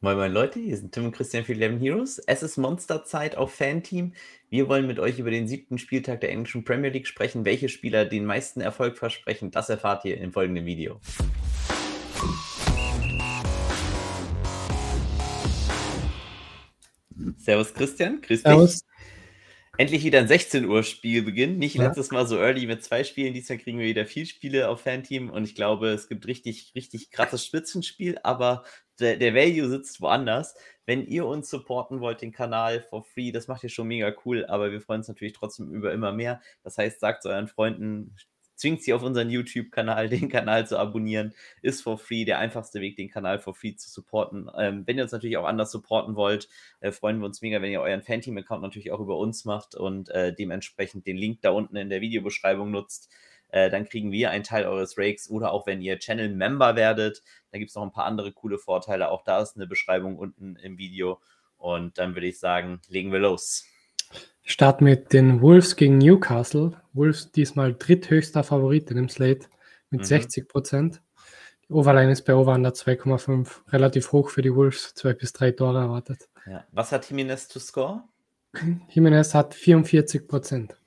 Moin Moin Leute, hier sind Tim und Christian für 11 Heroes. Es ist Monsterzeit auf Fanteam. Wir wollen mit euch über den siebten Spieltag der englischen Premier League sprechen. Welche Spieler den meisten Erfolg versprechen, das erfahrt ihr im folgenden Video. Servus Christian, grüß dich. Servus. Endlich wieder ein 16 Uhr Spielbeginn. Nicht ja. letztes Mal so early mit zwei Spielen. Diesmal kriegen wir wieder viel Spiele auf Fanteam und ich glaube, es gibt richtig, richtig krasses Spitzenspiel, aber der, der Value sitzt woanders. Wenn ihr uns supporten wollt, den Kanal for free, das macht ihr schon mega cool, aber wir freuen uns natürlich trotzdem über immer mehr. Das heißt, sagt es euren Freunden, zwingt sie auf unseren YouTube-Kanal, den Kanal zu abonnieren. Ist for free der einfachste Weg, den Kanal for free zu supporten. Ähm, wenn ihr uns natürlich auch anders supporten wollt, äh, freuen wir uns mega, wenn ihr euren Fanteam-Account natürlich auch über uns macht und äh, dementsprechend den Link da unten in der Videobeschreibung nutzt. Äh, dann kriegen wir einen Teil eures Rakes oder auch wenn ihr Channel-Member werdet, da gibt es noch ein paar andere coole Vorteile. Auch da ist eine Beschreibung unten im Video. Und dann würde ich sagen, legen wir los. Start mit den Wolves gegen Newcastle. Wolves diesmal dritthöchster Favorit in dem Slate mit mhm. 60 Prozent. Die Overline ist bei Over under 2,5. Relativ hoch für die Wolves. Zwei bis drei Tore erwartet. Ja. Was hat Jimenez to score? Jimenez hat 44 Prozent.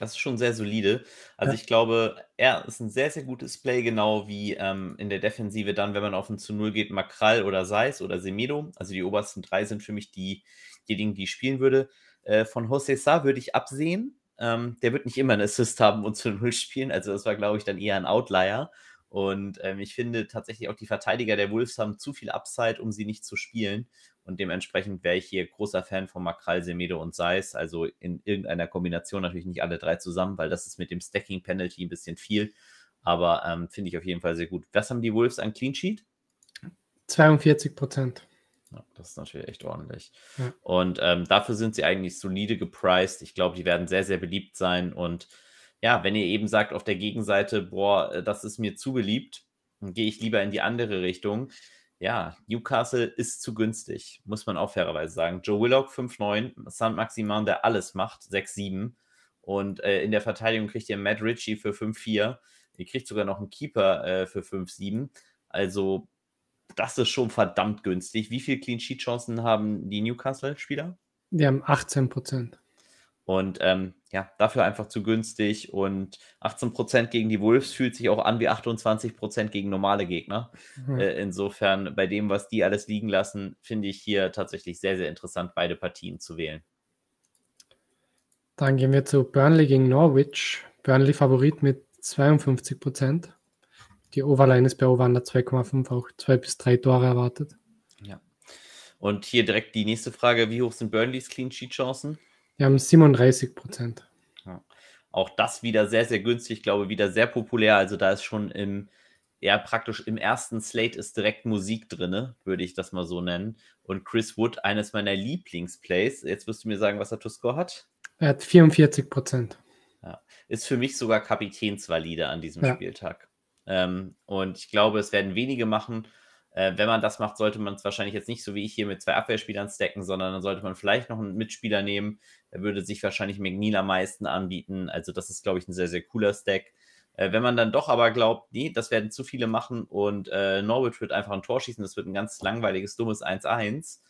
Das ist schon sehr solide. Also ja. ich glaube, er ist ein sehr, sehr gutes Play, genau wie ähm, in der Defensive dann, wenn man auf ein zu Null geht, Makral oder Seis oder Semedo. Also die obersten drei sind für mich die, diejenigen, die ich spielen würde. Äh, von José Sa würde ich absehen. Ähm, der wird nicht immer einen Assist haben und zu Null spielen. Also das war, glaube ich, dann eher ein Outlier. Und ähm, ich finde tatsächlich auch die Verteidiger der Wolves haben zu viel Upside, um sie nicht zu spielen. Und dementsprechend wäre ich hier großer Fan von Makral, Semedo und Seis. Also in irgendeiner Kombination natürlich nicht alle drei zusammen, weil das ist mit dem Stacking Penalty ein bisschen viel. Aber ähm, finde ich auf jeden Fall sehr gut. Was haben die Wolves an Clean Sheet? 42 Prozent. Ja, das ist natürlich echt ordentlich. Ja. Und ähm, dafür sind sie eigentlich solide gepriced. Ich glaube, die werden sehr, sehr beliebt sein. Und ja, wenn ihr eben sagt auf der Gegenseite, boah, äh, das ist mir zu beliebt, dann gehe ich lieber in die andere Richtung. Ja, Newcastle ist zu günstig, muss man auch fairerweise sagen. Joe Willock 5-9, San Maximan, der alles macht, 6-7. Und äh, in der Verteidigung kriegt ihr Matt Ritchie für 5-4. Ihr kriegt sogar noch einen Keeper äh, für 5-7. Also das ist schon verdammt günstig. Wie viele Clean Sheet Chancen haben die Newcastle-Spieler? Die haben 18 Prozent. Und ähm, ja, dafür einfach zu günstig. Und 18 Prozent gegen die Wolves fühlt sich auch an wie 28 Prozent gegen normale Gegner. Mhm. Äh, insofern, bei dem, was die alles liegen lassen, finde ich hier tatsächlich sehr, sehr interessant, beide Partien zu wählen. Dann gehen wir zu Burnley gegen Norwich. Burnley Favorit mit 52 Prozent. Die Overline ist bei Over 2,5 auch zwei bis drei Tore erwartet. Ja. Und hier direkt die nächste Frage: Wie hoch sind Burnleys Clean Sheet Chancen? Wir haben 37 Prozent. Ja. Auch das wieder sehr, sehr günstig, ich glaube, wieder sehr populär. Also da ist schon im, ja, praktisch im ersten Slate ist direkt Musik drin, würde ich das mal so nennen. Und Chris Wood, eines meiner Lieblingsplays. Jetzt wirst du mir sagen, was er to score hat. Er hat 44 Prozent. Ja. Ist für mich sogar Kapitänsvalide an diesem ja. Spieltag. Ähm, und ich glaube, es werden wenige machen. Äh, wenn man das macht, sollte man es wahrscheinlich jetzt nicht so wie ich hier mit zwei Abwehrspielern stacken, sondern dann sollte man vielleicht noch einen Mitspieler nehmen. Der würde sich wahrscheinlich McNeil am meisten anbieten. Also, das ist, glaube ich, ein sehr, sehr cooler Stack. Äh, wenn man dann doch aber glaubt, nee, das werden zu viele machen und äh, Norwich wird einfach ein Tor schießen, das wird ein ganz langweiliges, dummes 1-1.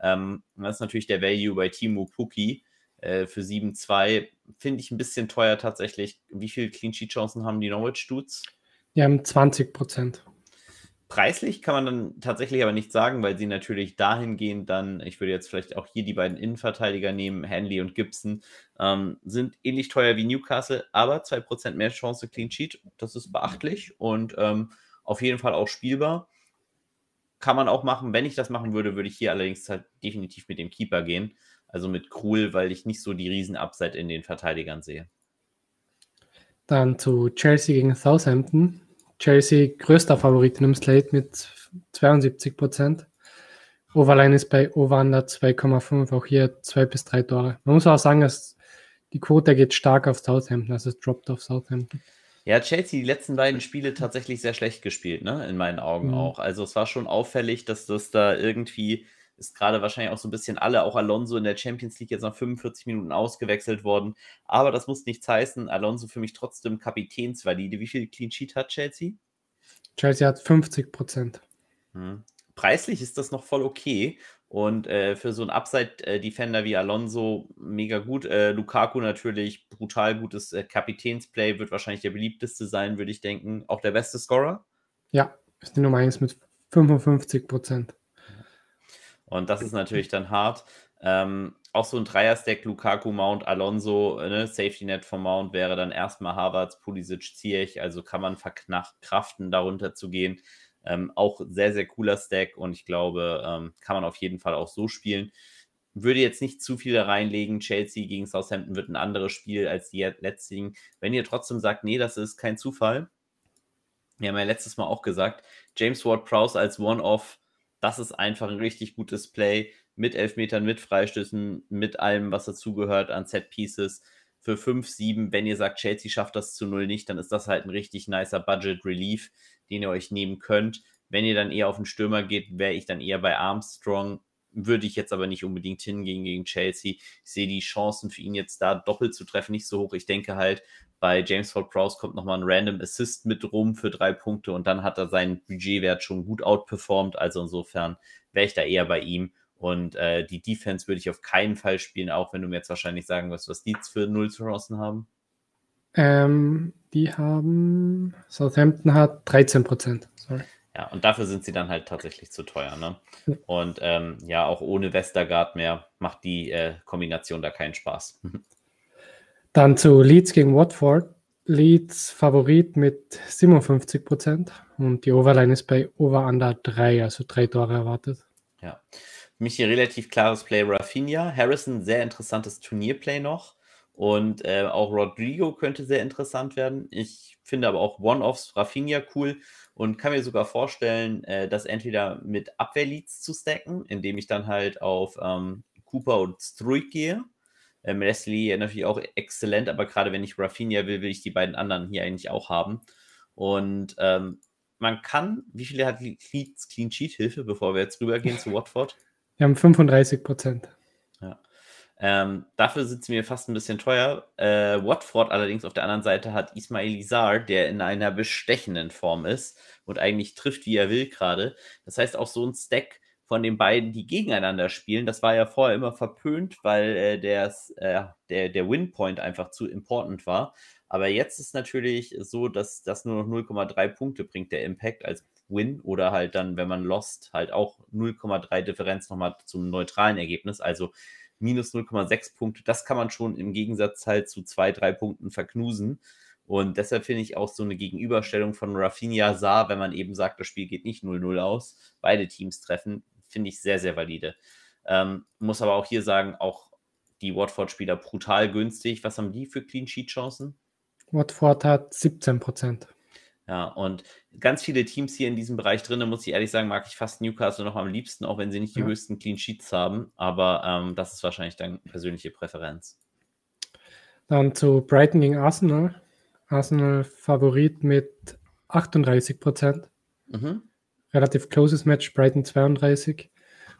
Ähm, das ist natürlich der Value bei Timo Puki äh, für 7-2. Finde ich ein bisschen teuer tatsächlich. Wie viele Clean Sheet Chancen haben die Norwich Dudes? Die haben 20 Prozent. Preislich kann man dann tatsächlich aber nicht sagen, weil sie natürlich dahingehend dann, ich würde jetzt vielleicht auch hier die beiden Innenverteidiger nehmen, Hanley und Gibson, ähm, sind ähnlich teuer wie Newcastle, aber 2% mehr Chance Clean Sheet, das ist beachtlich und ähm, auf jeden Fall auch spielbar. Kann man auch machen. Wenn ich das machen würde, würde ich hier allerdings halt definitiv mit dem Keeper gehen, also mit Krul, weil ich nicht so die Riesen-Upside in den Verteidigern sehe. Dann zu Chelsea gegen Southampton. Chelsea größter Favorit in dem Slate mit 72 Prozent. Overline ist bei Over-Under 2,5, auch hier zwei bis drei Tore. Man muss auch sagen, dass die Quote geht stark auf Southampton, also es droppt auf Southampton. Ja, Chelsea die letzten beiden Spiele tatsächlich sehr schlecht gespielt, ne? In meinen Augen mhm. auch. Also es war schon auffällig, dass das da irgendwie ist gerade wahrscheinlich auch so ein bisschen alle, auch Alonso in der Champions League jetzt nach 45 Minuten ausgewechselt worden. Aber das muss nichts heißen. Alonso für mich trotzdem Kapitänsvalide. Wie viel Clean Sheet hat Chelsea? Chelsea hat 50 Prozent. Hm. preislich ist das noch voll okay. Und äh, für so einen Upside-Defender wie Alonso mega gut. Äh, Lukaku natürlich brutal gutes äh, Kapitänsplay, wird wahrscheinlich der beliebteste sein, würde ich denken. Auch der beste Scorer? Ja, ist die Nummer 1 mit 55 Prozent. Und das ist natürlich dann hart. Ähm, auch so ein Dreier-Stack, Lukaku, Mount, Alonso, ne? Safety Net vom Mount wäre dann erstmal Harvards, Pulisic, Ziyech, also kann man verkraften, darunter zu gehen. Ähm, auch sehr, sehr cooler Stack und ich glaube, ähm, kann man auf jeden Fall auch so spielen. Würde jetzt nicht zu viel reinlegen. Chelsea gegen Southampton wird ein anderes Spiel als die letzten. Wenn ihr trotzdem sagt, nee, das ist kein Zufall. Wir haben ja letztes Mal auch gesagt, James Ward-Prowse als One-Off, das ist einfach ein richtig gutes Play mit Elfmetern, mit Freistößen, mit allem, was dazugehört an Set-Pieces für 5, 7. Wenn ihr sagt, Chelsea schafft das zu 0 nicht, dann ist das halt ein richtig nicer Budget-Relief, den ihr euch nehmen könnt. Wenn ihr dann eher auf den Stürmer geht, wäre ich dann eher bei Armstrong. Würde ich jetzt aber nicht unbedingt hingehen gegen Chelsea. Ich sehe die Chancen für ihn jetzt da doppelt zu treffen nicht so hoch. Ich denke halt, bei James Ford Prowse kommt nochmal ein Random Assist mit rum für drei Punkte und dann hat er seinen Budgetwert schon gut outperformed. Also insofern wäre ich da eher bei ihm. Und äh, die Defense würde ich auf keinen Fall spielen, auch wenn du mir jetzt wahrscheinlich sagen wirst, was die für null Chancen haben. Ähm, die haben, Southampton hat 13 Prozent. Ja, und dafür sind sie dann halt tatsächlich zu teuer. Ne? Und ähm, ja, auch ohne Westergaard mehr macht die äh, Kombination da keinen Spaß. Dann zu Leeds gegen Watford. Leeds Favorit mit 57 Prozent und die Overline ist bei Over Under 3, also drei Tore erwartet. Ja, für mich hier relativ klares Play Rafinha. Harrison, sehr interessantes Turnierplay noch. Und äh, auch Rodrigo könnte sehr interessant werden. Ich finde aber auch One-Offs Rafinha cool und kann mir sogar vorstellen, äh, das entweder mit Abwehrleads zu stacken, indem ich dann halt auf ähm, Cooper und Struik gehe. Ähm, Leslie natürlich auch exzellent, aber gerade wenn ich Rafinha will, will ich die beiden anderen hier eigentlich auch haben. Und ähm, man kann, wie viele hat Clean Sheet Hilfe, bevor wir jetzt rübergehen zu Watford? Wir haben 35 Prozent. Ähm, dafür sind sie mir fast ein bisschen teuer. Äh, Watford allerdings auf der anderen Seite hat Ismail Izar, der in einer bestechenden Form ist und eigentlich trifft, wie er will gerade. Das heißt, auch so ein Stack von den beiden, die gegeneinander spielen, das war ja vorher immer verpönt, weil äh, der, äh, der, der Winpoint einfach zu important war. Aber jetzt ist natürlich so, dass das nur noch 0,3 Punkte bringt, der Impact als Win oder halt dann, wenn man lost, halt auch 0,3 Differenz nochmal zum neutralen Ergebnis. Also minus 0,6 Punkte, das kann man schon im Gegensatz halt zu zwei, drei Punkten verknusen. Und deshalb finde ich auch so eine Gegenüberstellung von Rafinha Saar, wenn man eben sagt, das Spiel geht nicht 0-0 aus, beide Teams treffen, finde ich sehr, sehr valide. Ähm, muss aber auch hier sagen, auch die Watford-Spieler brutal günstig. Was haben die für Clean Sheet-Chancen? Watford hat 17 Prozent. Ja, und ganz viele Teams hier in diesem Bereich drin, muss ich ehrlich sagen, mag ich fast Newcastle noch am liebsten, auch wenn sie nicht die ja. höchsten Clean Sheets haben. Aber ähm, das ist wahrscheinlich deine persönliche Präferenz. Dann zu Brighton gegen Arsenal. Arsenal Favorit mit 38 Prozent. Mhm. Relativ closes Match, Brighton 32.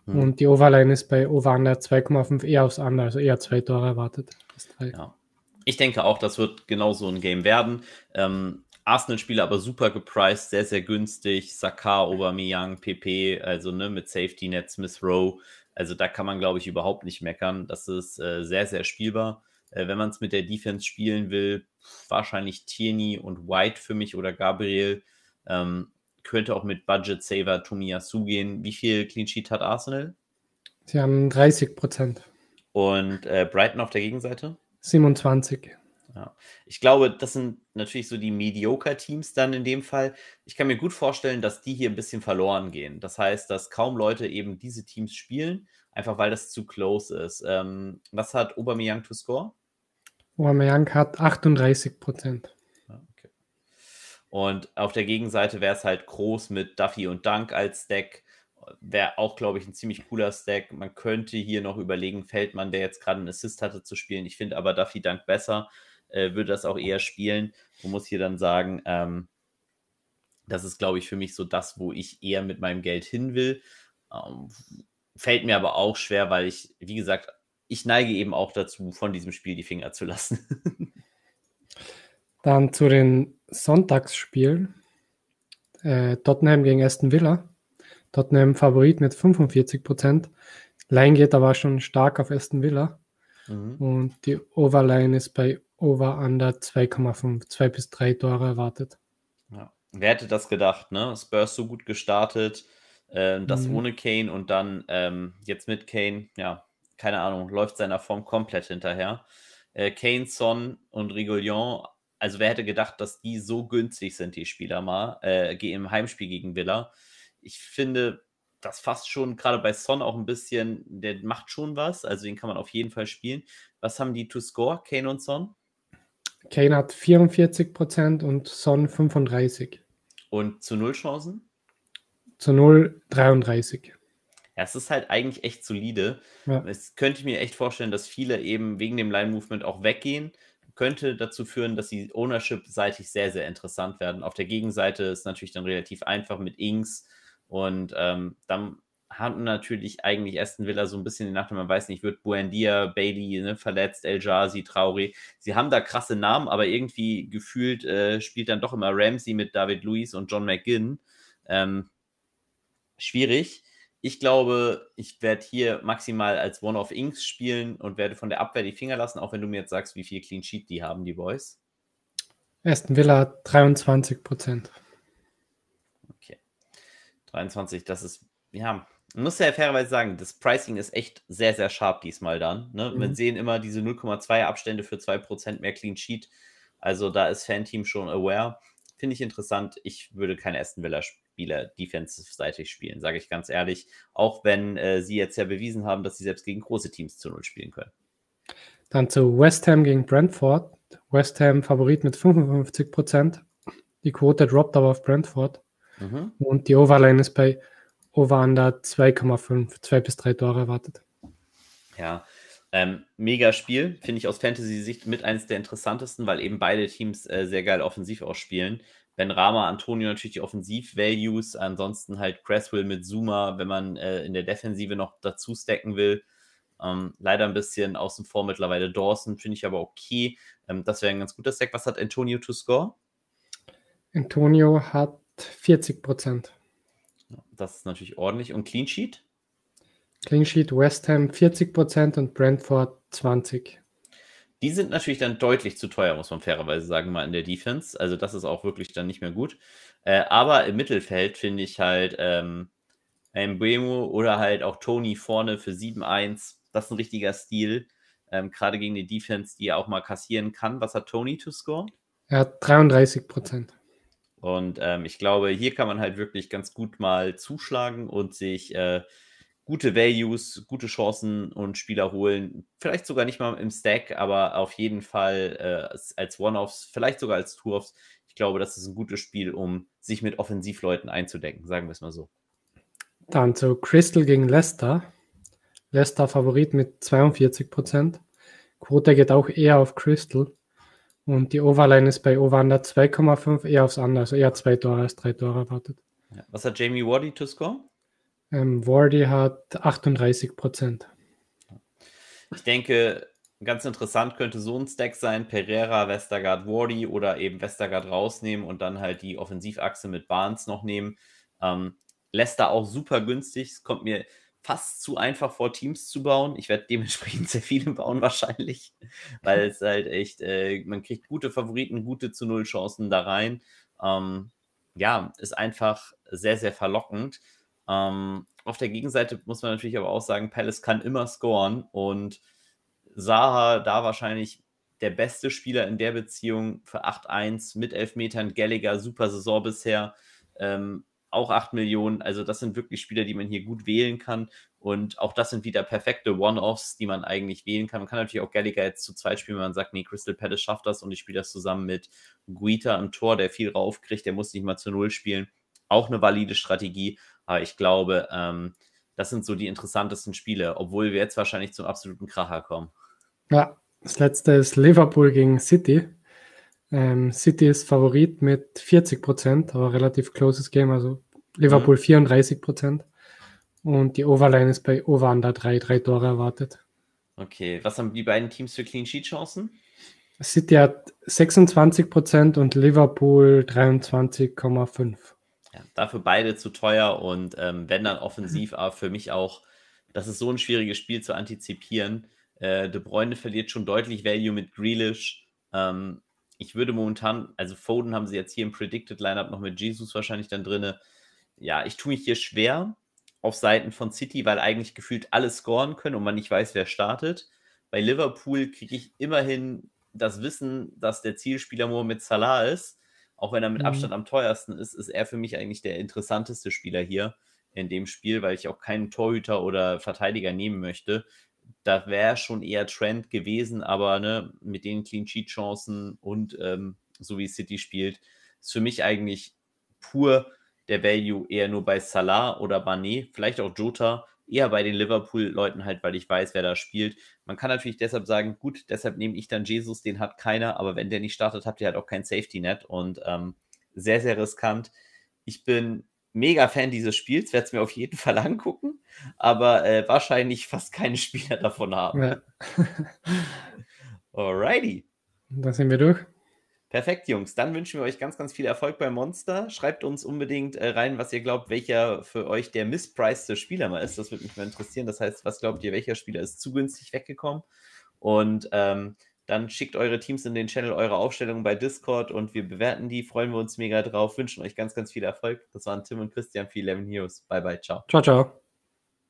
Mhm. Und die Overline ist bei Over 2,5 eher aufs Under, also eher zwei Tore erwartet. Ja. Ich denke auch, das wird genau so ein Game werden. Ähm, Arsenal-Spieler aber super gepriced, sehr, sehr günstig. Saka, Aubameyang, PP, also ne, mit Safety Net, Smith Rowe. Also da kann man, glaube ich, überhaupt nicht meckern. Das ist äh, sehr, sehr spielbar. Äh, wenn man es mit der Defense spielen will, wahrscheinlich Tierney und White für mich oder Gabriel. Ähm, könnte auch mit Budget Saver Tomiyasu gehen. Wie viel Clean Sheet hat Arsenal? Sie haben 30 Prozent. Und äh, Brighton auf der Gegenseite? 27. Ja. Ich glaube, das sind natürlich so die Mediocre-Teams dann in dem Fall. Ich kann mir gut vorstellen, dass die hier ein bisschen verloren gehen. Das heißt, dass kaum Leute eben diese Teams spielen, einfach weil das zu close ist. Ähm, was hat Aubameyang to score? Aubameyang hat 38 Prozent. Okay. Und auf der Gegenseite wäre es halt groß mit Duffy und Dunk als Deck. Wäre auch, glaube ich, ein ziemlich cooler Stack. Man könnte hier noch überlegen, Feldmann, der jetzt gerade einen Assist hatte, zu spielen. Ich finde aber Duffy Dunk besser äh, würde das auch eher spielen und muss hier dann sagen, ähm, das ist, glaube ich, für mich so das, wo ich eher mit meinem Geld hin will. Ähm, fällt mir aber auch schwer, weil ich, wie gesagt, ich neige eben auch dazu, von diesem Spiel die Finger zu lassen. Dann zu den Sonntagsspielen. Äh, Tottenham gegen Aston Villa. Tottenham Favorit mit 45%. Line geht aber schon stark auf Aston Villa. Mhm. Und die Overline ist bei Over Under 2,5, 2 bis 3 Tore erwartet. Ja. Wer hätte das gedacht, ne? Spurs so gut gestartet, äh, das mhm. ohne Kane und dann ähm, jetzt mit Kane, ja, keine Ahnung, läuft seiner Form komplett hinterher. Äh, Kane, Son und Rigolion, also wer hätte gedacht, dass die so günstig sind, die Spieler mal, äh, im Heimspiel gegen Villa. Ich finde, das fast schon gerade bei Son auch ein bisschen, der macht schon was, also den kann man auf jeden Fall spielen. Was haben die to score, Kane und Son? Kane hat 44% und Son 35%. Und zu Null Chancen? Zu Null 33. Ja, es ist halt eigentlich echt solide. Ja. Es könnte ich mir echt vorstellen, dass viele eben wegen dem Line-Movement auch weggehen. Könnte dazu führen, dass sie Ownership-seitig sehr, sehr interessant werden. Auf der Gegenseite ist natürlich dann relativ einfach mit Inks und ähm, dann hatten natürlich eigentlich Aston Villa so ein bisschen die Nacht, man weiß nicht, wird Buendia, Bailey ne, verletzt, El Jazi, Trauri. Sie haben da krasse Namen, aber irgendwie gefühlt äh, spielt dann doch immer Ramsey mit David Luiz und John McGinn. Ähm, schwierig. Ich glaube, ich werde hier maximal als One of Inks spielen und werde von der Abwehr die Finger lassen, auch wenn du mir jetzt sagst, wie viel Clean Sheet die haben, die Boys. Aston Villa hat 23 Prozent. Okay. 23, das ist, ja, man muss ja fairerweise sagen, das Pricing ist echt sehr, sehr scharf diesmal dann. Ne? Mhm. Wir sehen immer diese 0,2 Abstände für 2% mehr Clean Sheet. Also da ist Fanteam schon aware. Finde ich interessant. Ich würde kein Aston Villa Spieler defensive-seitig spielen, sage ich ganz ehrlich. Auch wenn äh, sie jetzt ja bewiesen haben, dass sie selbst gegen große Teams zu Null spielen können. Dann zu West Ham gegen Brentford. West Ham Favorit mit 55% Die Quote droppt aber auf Brentford. Mhm. Und die Overline ist bei Over Under 2,5, 2 bis 3 Tore erwartet. Ja, ähm, mega Spiel, finde ich aus Fantasy-Sicht mit eines der interessantesten, weil eben beide Teams äh, sehr geil offensiv ausspielen. Ben Rama, Antonio natürlich die Offensiv-Values, ansonsten halt Cresswell mit Zuma, wenn man äh, in der Defensive noch dazu stacken will. Ähm, leider ein bisschen außen vor mittlerweile Dawson, finde ich aber okay. Ähm, das wäre ein ganz guter Stack. Was hat Antonio to score? Antonio hat 40 Prozent. Das ist natürlich ordentlich. Und Clean Sheet? Clean Sheet West Ham 40 Prozent und Brentford 20. Die sind natürlich dann deutlich zu teuer, muss man fairerweise sagen, mal in der Defense. Also das ist auch wirklich dann nicht mehr gut. Äh, aber im Mittelfeld finde ich halt ähm, Mbemo oder halt auch Tony vorne für 7-1. Das ist ein richtiger Stil. Ähm, Gerade gegen die Defense, die er auch mal kassieren kann. Was hat Tony to score? Er hat 33 Prozent. Und ähm, ich glaube, hier kann man halt wirklich ganz gut mal zuschlagen und sich äh, gute Values, gute Chancen und Spieler holen. Vielleicht sogar nicht mal im Stack, aber auf jeden Fall äh, als One-Offs, vielleicht sogar als Two-Offs. Ich glaube, das ist ein gutes Spiel, um sich mit Offensivleuten einzudecken, sagen wir es mal so. Dann zu Crystal gegen Leicester. Leicester Favorit mit 42 Prozent. Quote geht auch eher auf Crystal. Und die Overline ist bei Over 2,5 eher aufs andere, also eher zwei Tore als drei Tore erwartet. Ja. Was hat Jamie Wardy to score? Ähm, Wardy hat 38 Prozent. Ich denke, ganz interessant könnte so ein Stack sein: Pereira, Westergaard, Wardy oder eben Westergaard rausnehmen und dann halt die Offensivachse mit Barnes noch nehmen. Ähm, Leicester auch super günstig. Es kommt mir fast zu einfach vor, Teams zu bauen. Ich werde dementsprechend sehr viele bauen wahrscheinlich, weil es halt echt, äh, man kriegt gute Favoriten, gute zu Null Chancen da rein. Ähm, ja, ist einfach sehr, sehr verlockend. Ähm, auf der Gegenseite muss man natürlich aber auch sagen, Palace kann immer scoren und Saha da wahrscheinlich der beste Spieler in der Beziehung für 8-1 mit Elfmetern. Gallagher, super Saison bisher. Ähm, auch 8 Millionen. Also das sind wirklich Spieler, die man hier gut wählen kann. Und auch das sind wieder perfekte One-Offs, die man eigentlich wählen kann. Man kann natürlich auch Gallagher jetzt zu zweit spielen, wenn man sagt, nee, Crystal Palace schafft das und ich spiele das zusammen mit Guita im Tor, der viel raufkriegt, der muss nicht mal zu Null spielen. Auch eine valide Strategie. Aber ich glaube, ähm, das sind so die interessantesten Spiele, obwohl wir jetzt wahrscheinlich zum absoluten Kracher kommen. Ja, das letzte ist Liverpool gegen City. Ähm, City ist Favorit mit 40 Prozent, aber relativ closes Game, also Liverpool mhm. 34 Prozent. Und die Overline ist bei Over Under 3, drei Tore erwartet. Okay, was haben die beiden Teams für Clean Sheet Chancen? City hat 26 Prozent und Liverpool 23,5. Ja, dafür beide zu teuer und ähm, wenn dann offensiv, aber für mich auch, das ist so ein schwieriges Spiel zu antizipieren. Äh, De Bruyne verliert schon deutlich Value mit Grealish. Ähm, ich würde momentan, also Foden haben sie jetzt hier im Predicted Lineup noch mit Jesus wahrscheinlich dann drin. Ja, ich tue mich hier schwer auf Seiten von City, weil eigentlich gefühlt alle scoren können und man nicht weiß, wer startet. Bei Liverpool kriege ich immerhin das Wissen, dass der Zielspieler Mohamed Salah ist. Auch wenn er mit mhm. Abstand am teuersten ist, ist er für mich eigentlich der interessanteste Spieler hier in dem Spiel, weil ich auch keinen Torhüter oder Verteidiger nehmen möchte. Da wäre schon eher Trend gewesen, aber ne, mit den Clean Sheet Chancen und ähm, so wie City spielt, ist für mich eigentlich pur der Value eher nur bei Salah oder Bané, vielleicht auch Jota, eher bei den Liverpool-Leuten halt, weil ich weiß, wer da spielt. Man kann natürlich deshalb sagen, gut, deshalb nehme ich dann Jesus, den hat keiner, aber wenn der nicht startet, habt ihr halt auch kein Safety-Net und ähm, sehr, sehr riskant. Ich bin mega Fan dieses Spiels, werde es mir auf jeden Fall angucken, aber äh, wahrscheinlich fast keine Spieler davon haben. Ja. Alrighty. Da sind wir durch. Perfekt, Jungs. Dann wünschen wir euch ganz, ganz viel Erfolg bei Monster. Schreibt uns unbedingt äh, rein, was ihr glaubt, welcher für euch der misspriced Spieler mal ist. Das würde mich mal interessieren. Das heißt, was glaubt ihr, welcher Spieler ist zu günstig weggekommen? Und ähm, dann schickt eure Teams in den Channel eure Aufstellungen bei Discord und wir bewerten die. Freuen wir uns mega drauf. Wünschen euch ganz, ganz viel Erfolg. Das waren Tim und Christian für 11 Heroes. Bye, bye. Ciao. Ciao, ciao.